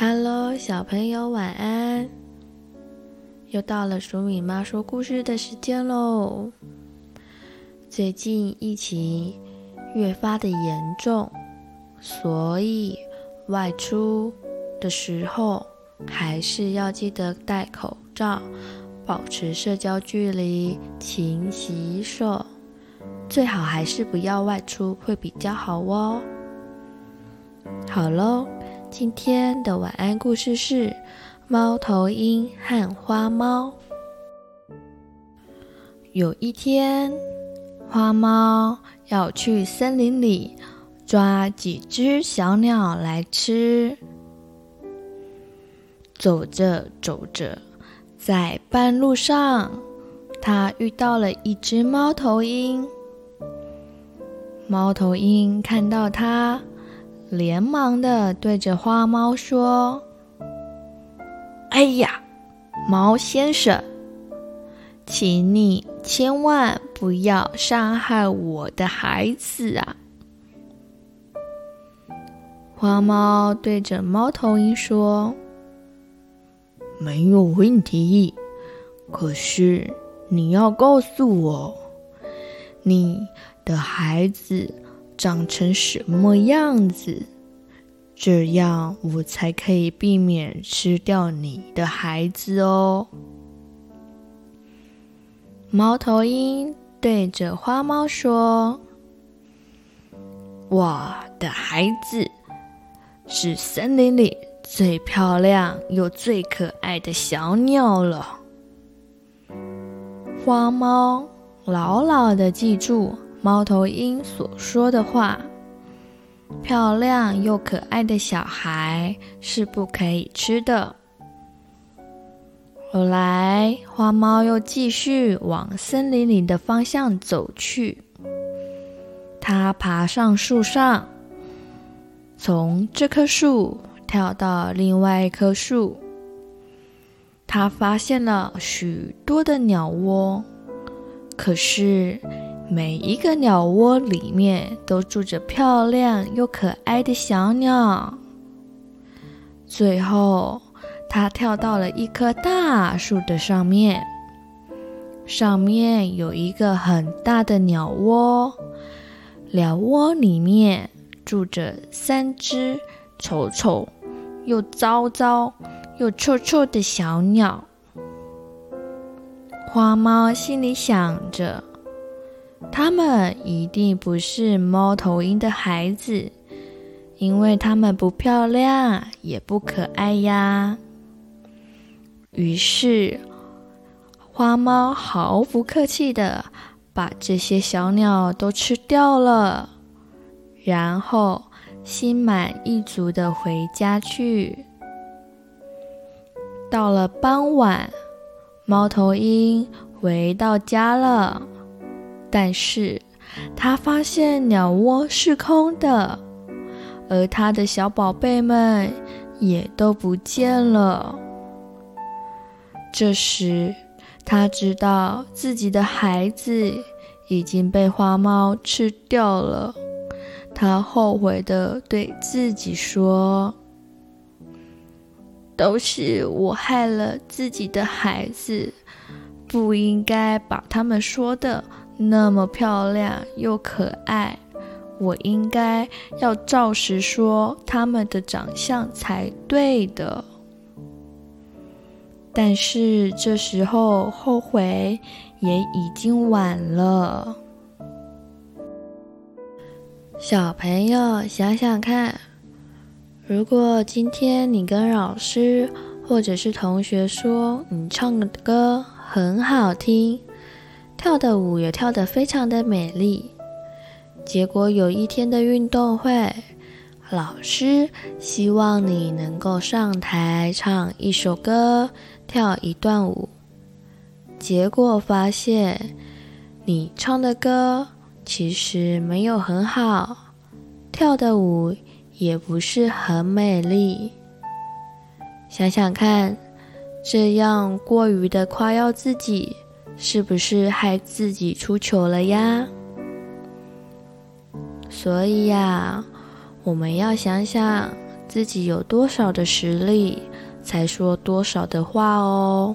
Hello，小朋友，晚安！又到了黍米妈说故事的时间喽。最近疫情越发的严重，所以外出的时候还是要记得戴口罩，保持社交距离，勤洗手。最好还是不要外出，会比较好哦。好喽。今天的晚安故事是《猫头鹰和花猫》。有一天，花猫要去森林里抓几只小鸟来吃。走着走着，在半路上，它遇到了一只猫头鹰。猫头鹰看到它。连忙的对着花猫说：“哎呀，猫先生，请你千万不要伤害我的孩子啊！”花猫对着猫头鹰说：“没有问题，可是你要告诉我，你的孩子。”长成什么样子，这样我才可以避免吃掉你的孩子哦。猫头鹰对着花猫说：“我的孩子是森林里最漂亮又最可爱的小鸟了。”花猫牢牢地记住。猫头鹰所说的话：“漂亮又可爱的小孩是不可以吃的。”后来，花猫又继续往森林里的方向走去。它爬上树上，从这棵树跳到另外一棵树。它发现了许多的鸟窝，可是，每一个鸟窝里面都住着漂亮又可爱的小鸟。最后，它跳到了一棵大树的上面，上面有一个很大的鸟窝，鸟窝里面住着三只丑丑又糟糟又臭臭的小鸟。花猫心里想着。他们一定不是猫头鹰的孩子，因为他们不漂亮也不可爱呀。于是，花猫毫不客气地把这些小鸟都吃掉了，然后心满意足地回家去。到了傍晚，猫头鹰回到家了。但是，他发现鸟窝是空的，而他的小宝贝们也都不见了。这时，他知道自己的孩子已经被花猫吃掉了。他后悔地对自己说：“都是我害了自己的孩子，不应该把他们说的。”那么漂亮又可爱，我应该要照实说他们的长相才对的。但是这时候后悔也已经晚了。小朋友想想看，如果今天你跟老师或者是同学说你唱的歌很好听，跳的舞也跳得非常的美丽，结果有一天的运动会，老师希望你能够上台唱一首歌，跳一段舞，结果发现你唱的歌其实没有很好，跳的舞也不是很美丽。想想看，这样过于的夸耀自己。是不是害自己出糗了呀？所以呀，我们要想想自己有多少的实力，才说多少的话哦。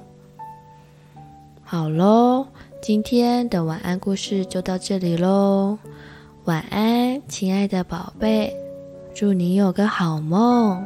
好喽，今天的晚安故事就到这里喽。晚安，亲爱的宝贝，祝你有个好梦。